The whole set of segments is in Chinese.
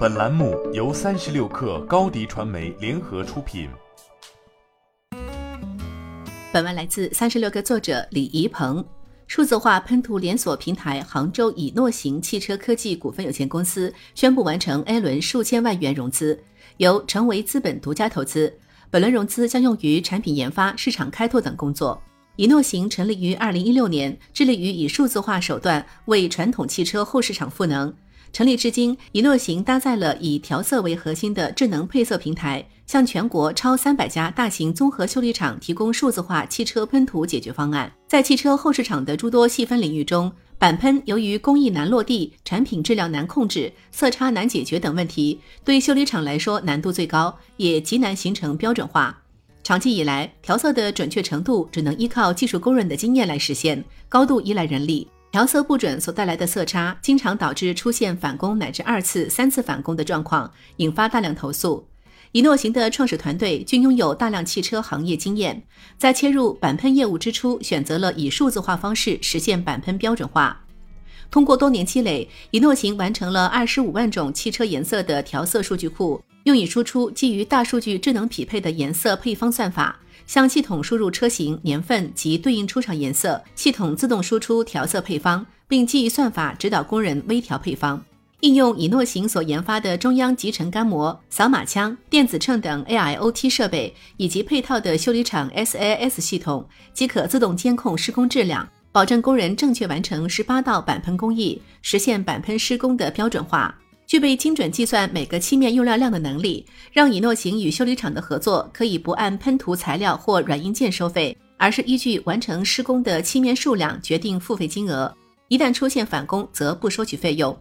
本栏目由三十六氪高低传媒联合出品。本文来自三十六氪作者李怡鹏。数字化喷涂连锁平台杭州以诺行汽车科技股份有限公司宣布完成 A 轮数千万元融资，由成为资本独家投资。本轮融资将用于产品研发、市场开拓等工作。以诺行成立于二零一六年，致力于以数字化手段为传统汽车后市场赋能。成立至今，一诺行搭载了以调色为核心的智能配色平台，向全国超三百家大型综合修理厂提供数字化汽车喷涂解决方案。在汽车后市场的诸多细分领域中，板喷由于工艺难落地、产品质量难控制、色差难解决等问题，对修理厂来说难度最高，也极难形成标准化。长期以来，调色的准确程度只能依靠技术工人的经验来实现，高度依赖人力。调色不准所带来的色差，经常导致出现返工乃至二次、三次返工的状况，引发大量投诉。一诺行的创始团队均拥有大量汽车行业经验，在切入板喷业务之初，选择了以数字化方式实现板喷标准化。通过多年积累，一诺行完成了二十五万种汽车颜色的调色数据库，用以输出基于大数据智能匹配的颜色配方算法。向系统输入车型、年份及对应出厂颜色，系统自动输出调色配方，并基于算法指导工人微调配方。应用以诺行所研发的中央集成干膜、扫码枪、电子秤等 AIoT 设备，以及配套的修理厂 SAS 系统，即可自动监控施工质量，保证工人正确完成十八道板喷工艺，实现板喷施工的标准化。具备精准计算每个漆面用料量的能力，让以诺行与修理厂的合作可以不按喷涂材料或软硬件收费，而是依据完成施工的漆面数量决定付费金额。一旦出现返工，则不收取费用。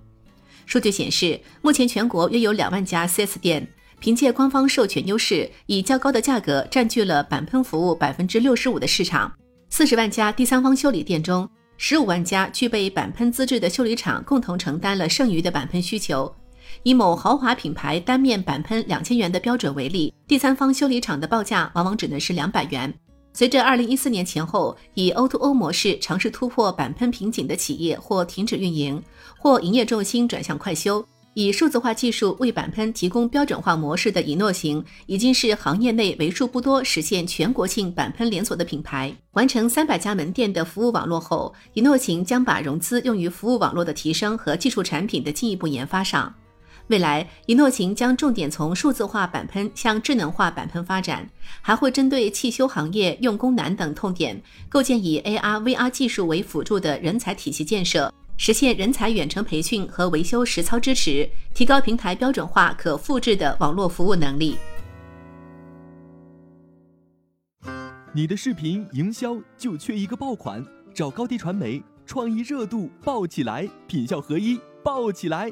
数据显示，目前全国约有两万家 4S 店，凭借官方授权优势，以较高的价格占据了板喷服务百分之六十五的市场。四十万家第三方修理店中，十五万家具备板喷资质的修理厂共同承担了剩余的板喷需求。以某豪华品牌单面板喷两千元的标准为例，第三方修理厂的报价往往只能是两百元。随着二零一四年前后以 O2O 模式尝试突破板喷瓶颈的企业或停止运营，或营业重心转向快修。以数字化技术为板喷提供标准化模式的以诺行，已经是行业内为数不多实现全国性板喷连锁的品牌。完成三百家门店的服务网络后，以诺行将把融资用于服务网络的提升和技术产品的进一步研发上。未来，一诺行将重点从数字化板喷向智能化板喷发展，还会针对汽修行业用工难等痛点，构建以 AR、VR 技术为辅助的人才体系建设。实现人才远程培训和维修实操支持，提高平台标准化可复制的网络服务能力。你的视频营销就缺一个爆款，找高低传媒，创意热度爆起来，品效合一爆起来。